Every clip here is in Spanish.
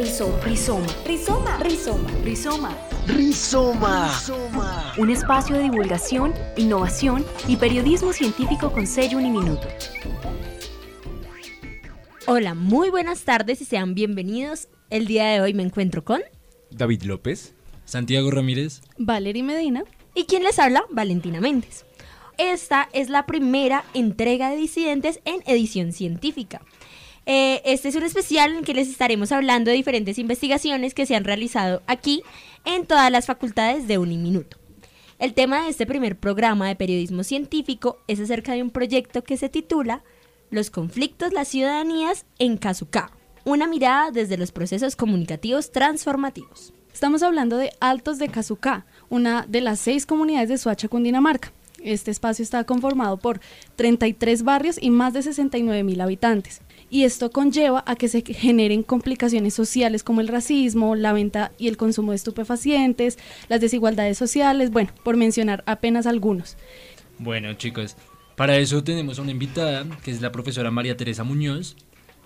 Rizoma. Rizoma. Rizoma. Rizoma. Rizoma. Rizoma. Un espacio de divulgación, innovación y periodismo científico con sello uniminuto. Hola, muy buenas tardes y sean bienvenidos. El día de hoy me encuentro con... David López. Santiago Ramírez. Valerie Medina. ¿Y quién les habla? Valentina Méndez. Esta es la primera entrega de Disidentes en edición científica. Eh, este es un especial en que les estaremos hablando de diferentes investigaciones que se han realizado aquí en todas las facultades de Uniminuto. El tema de este primer programa de periodismo científico es acerca de un proyecto que se titula Los conflictos, las ciudadanías en Kazuka, una mirada desde los procesos comunicativos transformativos. Estamos hablando de Altos de Kazuka, una de las seis comunidades de Suacha, Cundinamarca. Este espacio está conformado por 33 barrios y más de 69 mil habitantes. Y esto conlleva a que se generen complicaciones sociales como el racismo, la venta y el consumo de estupefacientes, las desigualdades sociales, bueno, por mencionar apenas algunos. Bueno, chicos, para eso tenemos una invitada, que es la profesora María Teresa Muñoz.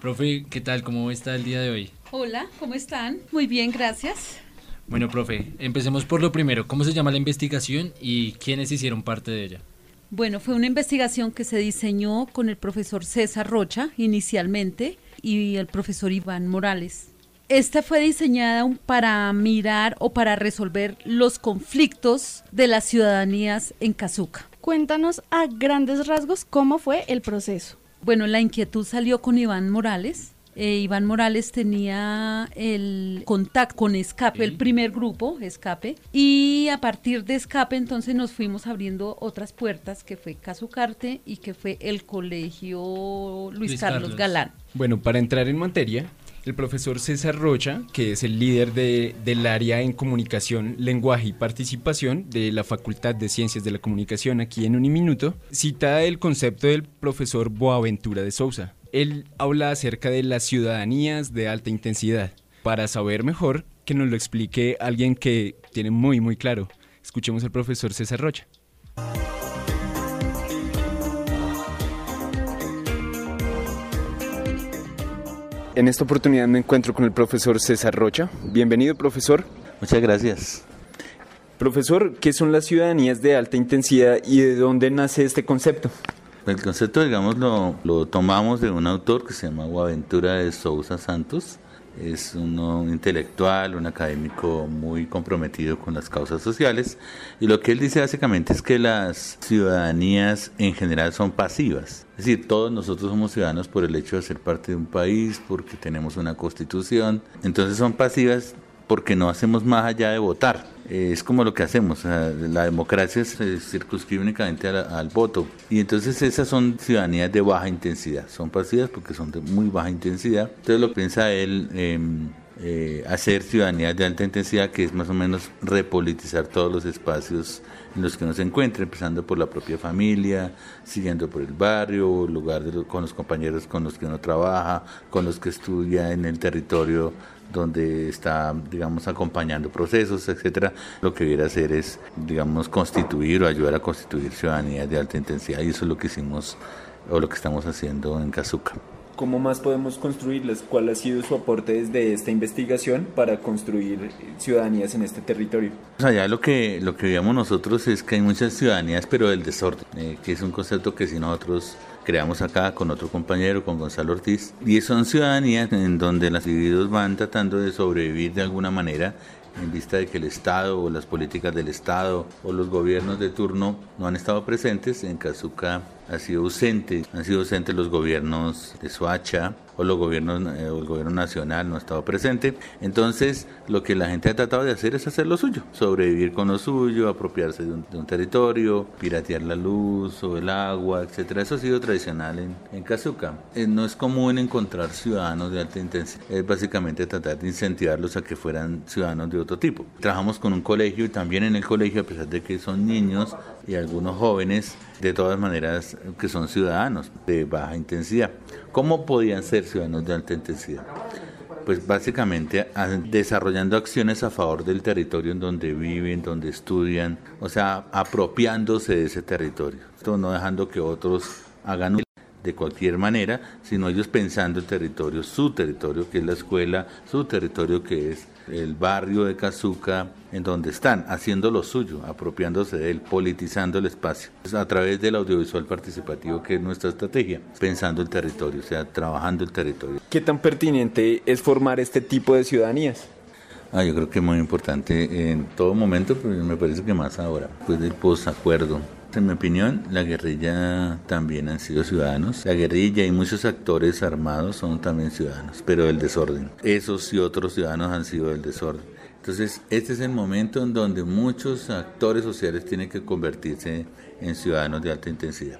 Profe, ¿qué tal? ¿Cómo está el día de hoy? Hola, ¿cómo están? Muy bien, gracias. Bueno, profe, empecemos por lo primero. ¿Cómo se llama la investigación y quiénes hicieron parte de ella? Bueno, fue una investigación que se diseñó con el profesor César Rocha inicialmente y el profesor Iván Morales. Esta fue diseñada para mirar o para resolver los conflictos de las ciudadanías en Cazuca. Cuéntanos a grandes rasgos cómo fue el proceso. Bueno, la inquietud salió con Iván Morales, eh, Iván Morales tenía el contacto con Escape, el primer grupo, Escape, y a partir de Escape entonces nos fuimos abriendo otras puertas, que fue Casucarte y que fue el Colegio Luis, Carlos, Galán. Bueno, para entrar en materia, el profesor César Rocha, que es el líder de, del área en comunicación, lenguaje y participación de la Facultad de Ciencias de la Comunicación aquí en Uniminuto, cita el concepto del profesor Boaventura de Sousa, él habla acerca de las ciudadanías de alta intensidad. Para saber mejor, que nos lo explique alguien que tiene muy, muy claro. Escuchemos al profesor César Rocha. En esta oportunidad me encuentro con el profesor César Rocha. Bienvenido, profesor. Muchas gracias. Profesor, ¿qué son las ciudadanías de alta intensidad y de dónde nace este concepto? El concepto, digamos, lo, lo tomamos de un autor que se llama Guaventura de Sousa Santos. Es un intelectual, un académico muy comprometido con las causas sociales. Y lo que él dice básicamente es que las ciudadanías en general son pasivas. Es decir, todos nosotros somos ciudadanos por el hecho de ser parte de un país, porque tenemos una constitución. Entonces son pasivas porque no hacemos más allá de votar. Es como lo que hacemos, la democracia se circunscribe únicamente al, voto. Y entonces esas son ciudadanías de baja intensidad, son pasivas porque son de muy baja intensidad. Entonces lo piensa él, em, eh, hacer ciudadanías de alta intensidad, que es más o menos repolitizar todos los espacios en los que uno se encuentra, empezando por la propia familia, siguiendo por el barrio, lugar con los compañeros con los que uno trabaja, con los que estudia en el territorio donde está, digamos, acompañando procesos, etcétera, lo que viene a hacer es, digamos, constituir o ayudar a constituir ciudadanías de alta intensidad y eso es lo que hicimos o lo que estamos haciendo en Cazuca. ¿Cómo más podemos construirlas? ¿Cuál ha sido su aporte desde esta investigación para construir ciudadanías en este territorio? Sea, ya lo que, lo que veíamos nosotros es que hay muchas ciudadanías, pero del desorden, eh, que es un concepto que si nosotros creamos acá con otro compañero, con Gonzalo Ortiz, y son ciudadanías en donde los individuos van tratando de sobrevivir de alguna manera en vista de que el Estado o las políticas del Estado o los gobiernos de turno no han estado presentes. En Cazuca ha sido ausente, han sido ausentes los gobiernos de Soacha, o los gobiernos, eh, el gobierno nacional no ha estado presente. Entonces, lo que la gente ha tratado de hacer es hacer lo suyo, sobrevivir con lo suyo, apropiarse de un, territorio, piratear la luz o el agua, etcétera. Eso ha sido tradicional en, en Cazuca. Eh, no es común encontrar ciudadanos de alta intensidad. Es básicamente tratar de incentivarlos a que fueran ciudadanos de otro tipo. Trabajamos con un colegio y también en el colegio, a pesar de que son niños y algunos jóvenes, de todas maneras que son ciudadanos de baja intensidad. ¿Cómo podían ser ciudadanos de alta intensidad? Pues básicamente desarrollando acciones a favor del territorio en donde viven, donde estudian, o sea, apropiándose de ese territorio, no dejando que otros hagan de cualquier manera, sino ellos pensando el territorio, su territorio, que es la escuela, su territorio, que es el barrio de Cazuca, en donde están haciendo lo suyo, apropiándose de él, politizando el espacio, a través del audiovisual participativo, que es nuestra estrategia, pensando el territorio, o sea, trabajando el territorio. ¿Qué tan pertinente es formar este tipo de ciudadanías? Ah, yo creo que es muy importante en todo momento, pero me parece que más ahora, pues del posacuerdo. En mi opinión, la guerrilla también han sido ciudadanos. La guerrilla y muchos actores armados son también ciudadanos, pero del desorden. Esos y otros ciudadanos han sido del desorden. Entonces, este es el momento en donde muchos actores sociales tienen que convertirse en ciudadanos de alta intensidad.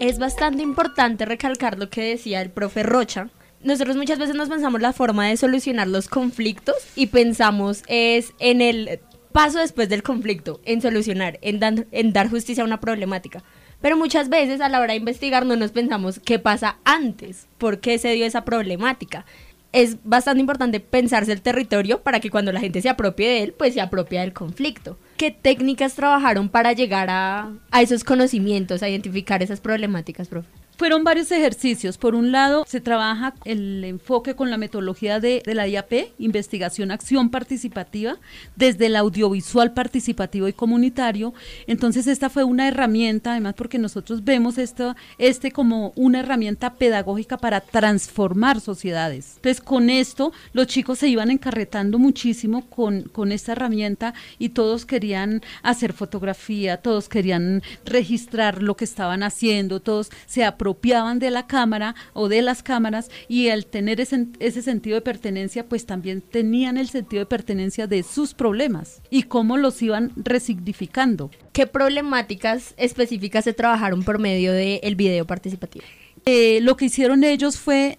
Es bastante importante recalcar lo que decía el profe Rocha. Nosotros muchas veces nos pensamos la forma de solucionar los conflictos y pensamos es en el paso después del conflicto, en solucionar, en, dan- en dar justicia a una problemática. Pero muchas veces a la hora de investigar no nos pensamos qué pasa antes, por qué se dio esa problemática. Es bastante importante pensarse el territorio para que cuando la gente se apropie de él, pues se apropie del conflicto. ¿Qué técnicas trabajaron para llegar a, a esos conocimientos, a identificar esas problemáticas, profe? Fueron varios ejercicios. Por un lado, se trabaja el enfoque con la metodología de, la IAP, investigación, acción participativa, desde el audiovisual participativo y comunitario. Entonces, esta fue una herramienta, además porque nosotros vemos esto, este como una herramienta pedagógica para transformar sociedades. Entonces, con esto, los chicos se iban encarretando muchísimo con, con esta herramienta y todos querían hacer fotografía, todos querían registrar lo que estaban haciendo, todos se apropiaban de la cámara o de las cámaras y al tener ese, ese sentido de pertenencia, pues también tenían el sentido de pertenencia de sus problemas y cómo los iban resignificando. ¿Qué problemáticas específicas se trabajaron por medio del video participativo? Eh, lo que hicieron ellos fue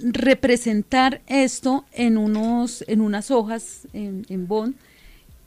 representar esto en unos en unas hojas en, en bond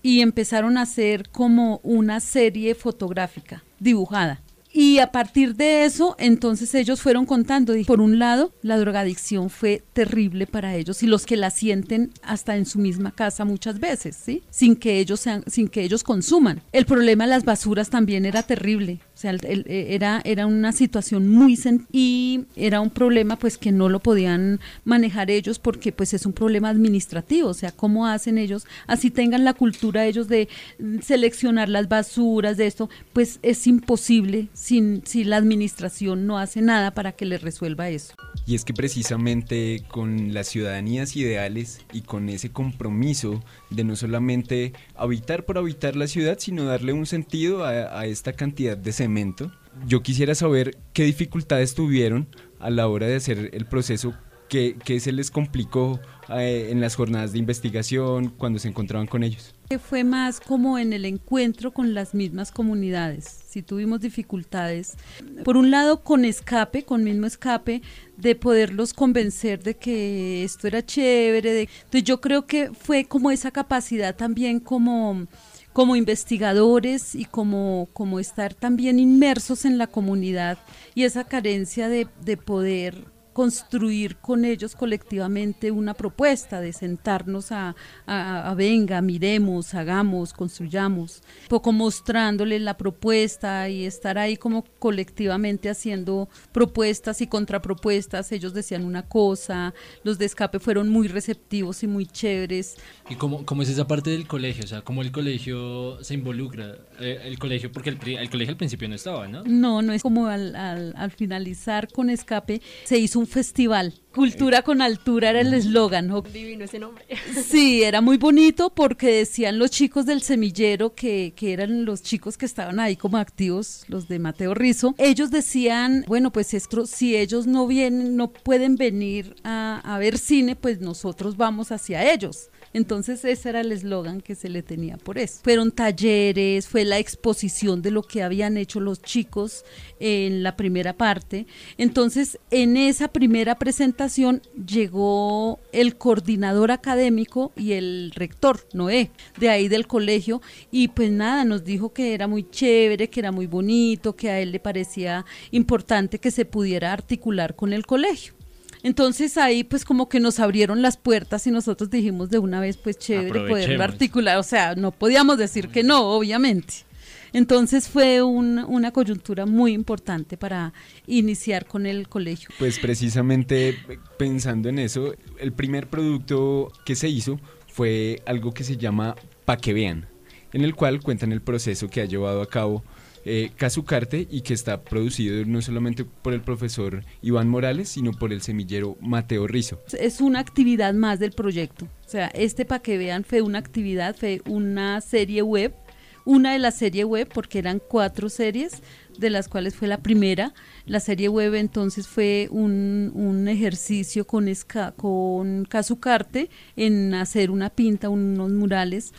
y empezaron a hacer como una serie fotográfica dibujada y a partir de eso, entonces ellos fueron contando. Por un lado, la drogadicción fue terrible para ellos y los que la sienten hasta en su misma casa muchas veces, ¿sí? Sin que ellos sean, sin que ellos consuman. El problema de las basuras también era terrible. Sea, el- el- era, era una situación muy y era un problema pues que no lo podían manejar ellos porque pues es un problema administrativo, o sea, cómo hacen ellos, así tengan la cultura ellos de mm, seleccionar las basuras, de esto, pues es imposible sin, si la administración no hace nada para que les resuelva eso. Y es que precisamente con las ciudadanías ideales y con ese compromiso de no solamente habitar por habitar la ciudad, sino darle un sentido a, a esta cantidad de cemento, yo quisiera saber qué dificultades tuvieron a la hora de hacer el proceso, qué, qué se les complicó eh, en las jornadas de investigación cuando se encontraban con ellos. Que Fue más como en el encuentro con las mismas comunidades. Si tuvimos dificultades, por un lado con escape, con mismo escape, de poderlos convencer de que esto era chévere. De, entonces yo creo que fue como esa capacidad también como como investigadores y como, como estar también inmersos en la comunidad y esa carencia de, de poder construir con ellos colectivamente una propuesta, de sentarnos a, a- a, venga, miremos, hagamos, construyamos, poco mostrándoles la propuesta y estar ahí como colectivamente haciendo propuestas y contrapropuestas. Ellos decían una cosa, los de escape fueron muy receptivos y muy chéveres. ¿Y cómo, cómo es esa parte del colegio? O sea, ¿cómo el colegio se involucra? Eh, el colegio, porque el, el colegio al principio no estaba, ¿no? No, no es como al, al- al finalizar con escape se hizo un festival. Cultura con altura era el eslogan. ¿no? Divino ese nombre. Sí, era muy bonito porque decían los chicos del semillero que, que eran los chicos que estaban ahí como activos, los de Mateo Rizo. Ellos decían, bueno, pues esto, si ellos no vienen, no pueden venir a, a ver cine, pues nosotros vamos hacia ellos. Entonces ese era el eslogan que se le tenía por eso. Fueron talleres, fue la exposición de lo que habían hecho los chicos en la primera parte. Entonces en esa primera presentación llegó el coordinador académico y el rector, Noé, de ahí del colegio, y pues nada, nos dijo que era muy chévere, que era muy bonito, que a él le parecía importante que se pudiera articular con el colegio. Entonces ahí pues como que nos abrieron las puertas y nosotros dijimos de una vez pues chévere poderlo articular, o sea, no podíamos decir que no, obviamente. Entonces fue un- una coyuntura muy importante para iniciar con el colegio. Pues precisamente pensando en eso, el primer producto que se hizo fue algo que se llama Pa' que vean, en el cual cuentan el proceso que ha llevado a cabo eh, y que está producido no solamente por el profesor Iván Morales, sino por el semillero Mateo Rizo. Es una actividad más del proyecto. O sea, este para que vean fue una actividad, fue una serie web, una de las series web, porque eran cuatro series, de las cuales fue la primera. La serie web entonces fue un, un ejercicio con, esca- en hacer una pinta, unos murales.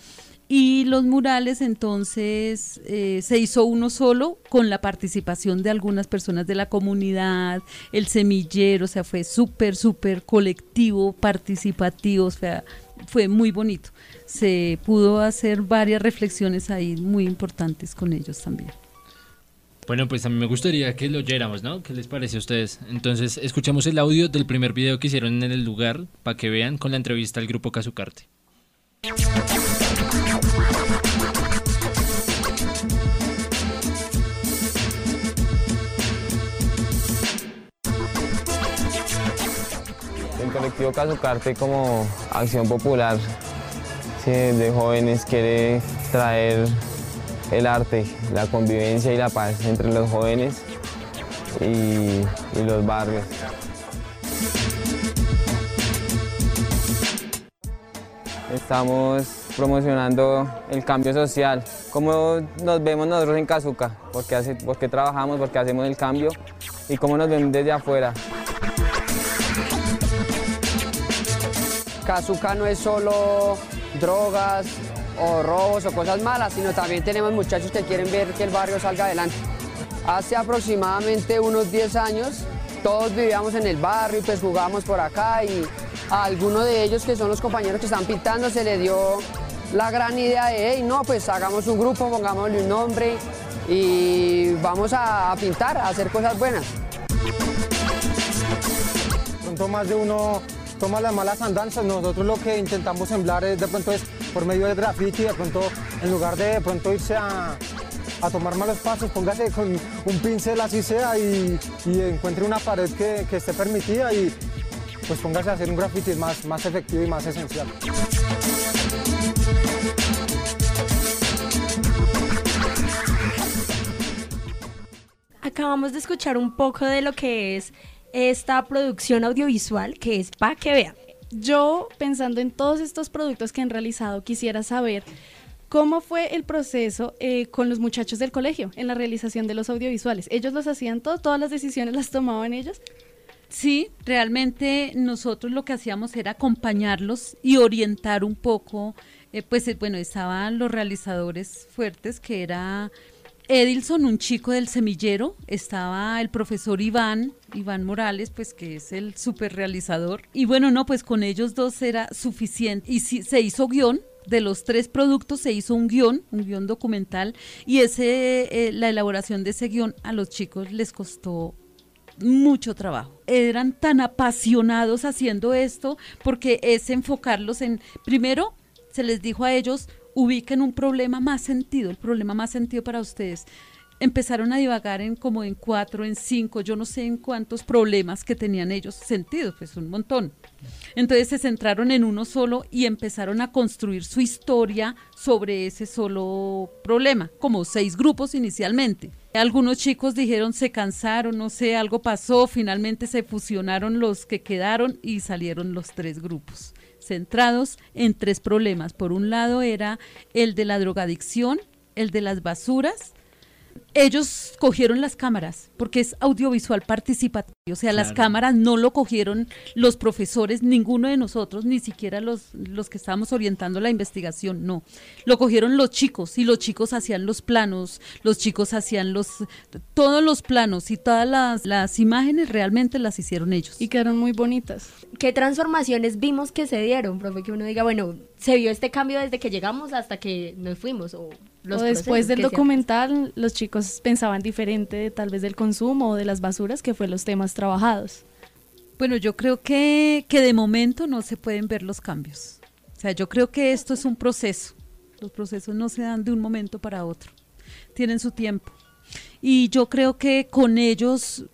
Y los murales entonces eh, se hizo uno solo con la participación de algunas personas de la comunidad, el semillero, o sea, fue súper, súper colectivo, participativo, o sea, fue muy bonito. Se pudo hacer varias reflexiones ahí muy importantes con ellos también. Bueno, pues a mí me gustaría que lo oyéramos, ¿no? ¿Qué les parece a ustedes? Entonces, escuchamos el audio del primer video que hicieron en el lugar para que vean con la entrevista al grupo Cazucarte. Colectivo Cazucarte como acción popular de jóvenes quiere traer el arte, la convivencia y la paz entre los jóvenes y, y los barrios. Estamos promocionando el cambio social, cómo nos vemos nosotros en Cazuca, por qué, hace- por qué trabajamos, por qué hacemos el cambio y cómo nos ven desde afuera. Kazuka no es solo drogas o robos o cosas malas, sino también tenemos muchachos que quieren ver que el barrio salga adelante. Hace aproximadamente unos 10 años todos vivíamos en el barrio y pues jugábamos por acá y a alguno de ellos que son los compañeros que están pintando se le dio la gran idea de, hey, no, pues hagamos un grupo, pongámosle un nombre y vamos a, pintar, a hacer cosas buenas. pronto más de uno toma las malas andanzas. Nosotros lo que intentamos sembrar es de pronto es por medio del graffiti, de pronto en lugar de de pronto irse a, a tomar malos pasos, póngase con un pincel así sea y, y encuentre una pared que, que esté permitida y pues póngase a hacer un graffiti más, más efectivo y más esencial. Acabamos de escuchar un poco de lo que es esta producción audiovisual, que es para que vean. Yo, pensando en todos estos productos que han realizado, quisiera saber cómo fue el proceso eh, con los muchachos del colegio en la realización de los audiovisuales. ¿Ellos los hacían todos? ¿Todas las decisiones las tomaban ellos? Sí, realmente nosotros lo que hacíamos era acompañarlos y orientar un poco, eh, pues eh, bueno, estaban los realizadores fuertes, que era Edilson, un chico del semillero, estaba el profesor Iván, Iván Morales, pues que es el super realizador, y bueno, no, pues con ellos dos era suficiente, y sí, se hizo guion, de los tres productos se hizo un guion, un guion documental, y ese, eh, la elaboración de ese guion a los chicos les costó mucho trabajo. Eran tan apasionados haciendo esto porque es enfocarlos en, primero, se les dijo a ellos, ubiquen un problema más sentido, el problema más sentido para ustedes. Empezaron a divagar en como en cuatro, en cinco, yo no sé en cuántos problemas que tenían ellos sentidos, pues un montón. Entonces se centraron en uno solo y empezaron a construir su historia sobre ese solo problema, como seis grupos inicialmente. Algunos chicos dijeron se cansaron, no sé, algo pasó, finalmente se fusionaron los que quedaron y salieron los tres grupos, centrados en tres problemas. Por un lado era el de la drogadicción, el de las basuras. Ellos cogieron las cámaras porque es audiovisual participativo, o sea, las cámaras no lo cogieron los profesores, ninguno de nosotros, ni siquiera los, los que estábamos orientando la investigación, no. Lo cogieron los chicos y los chicos hacían los planos, los chicos hacían los todos los planos y todas las, las imágenes realmente las hicieron ellos. Y quedaron muy bonitas. ¿Qué transformaciones vimos que se dieron, profe? Que uno diga, bueno, se vio este cambio desde que llegamos hasta que nos fuimos. O, los o después del documental, los chicos pensaban diferente tal vez del consumo o de las basuras, que fue los temas trabajados. Bueno, yo creo que, que de momento no se pueden ver los cambios. O sea, yo creo que esto es un proceso. Los procesos no se dan de un momento para otro. tienen su tiempo. Y yo creo que con ellos,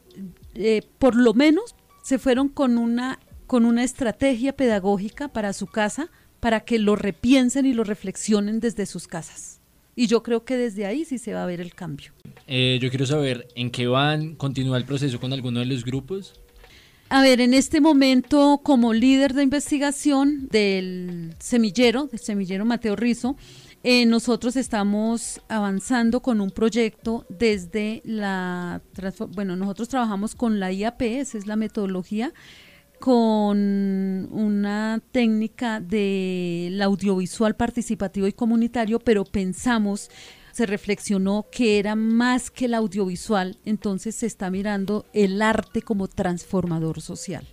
eh, por lo menos, se fueron con una, con una estrategia pedagógica para su casa, para que lo repiensen y lo reflexionen desde sus casas. Y yo creo que desde ahí sí se va a ver el cambio. Eh, yo quiero saber en qué van, continúa el proceso con alguno de los grupos. A ver, en este momento, como líder de investigación del semillero, del semillero Mateo Rizo, eh, nosotros estamos avanzando con un proyecto desde la, bueno, nosotros trabajamos con la IAP, esa es la metodología, con una técnica del audiovisual participativo y comunitario, pero pensamos, se reflexionó que era más que el audiovisual, entonces se está mirando el arte como transformador social.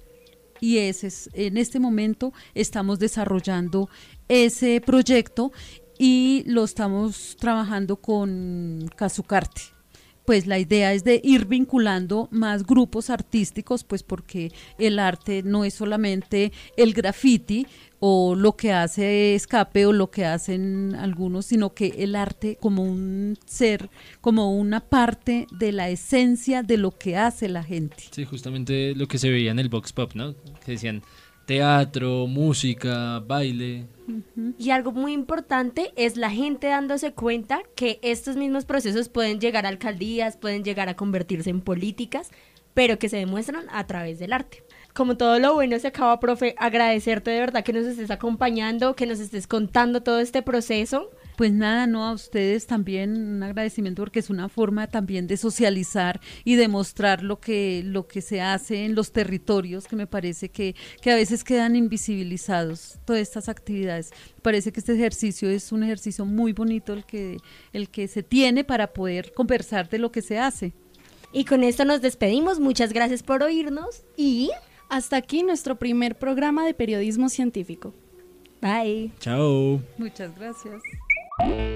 Y ese es, en este momento estamos desarrollando ese proyecto y lo estamos trabajando con Casucarte. Pues la idea es de ir vinculando más grupos artísticos, pues porque el arte no es solamente el graffiti o lo que hace escape o lo que hacen algunos, sino que el arte como un ser, como una parte de la esencia de lo que hace la gente. Sí, justamente lo que se veía en el Vox Pop, ¿no? Decían teatro, música, baile. Y algo muy importante es la gente dándose cuenta que estos mismos procesos pueden llegar a alcaldías, pueden llegar a convertirse en políticas, pero que se demuestran a través del arte. Como todo lo bueno se acaba, profe, agradecerte de verdad que nos estés acompañando, que nos estés contando todo este proceso. Pues nada, no a ustedes también un agradecimiento porque es una forma también de socializar y de mostrar lo que, lo que se hace en los territorios que me parece que, que a veces quedan invisibilizados todas estas actividades. Me parece que este ejercicio es un ejercicio muy bonito el que, el que se tiene para poder conversar de lo que se hace. Y con esto nos despedimos. Muchas gracias por oírnos y hasta aquí nuestro primer programa de periodismo científico. Bye. Chao. Muchas gracias. you.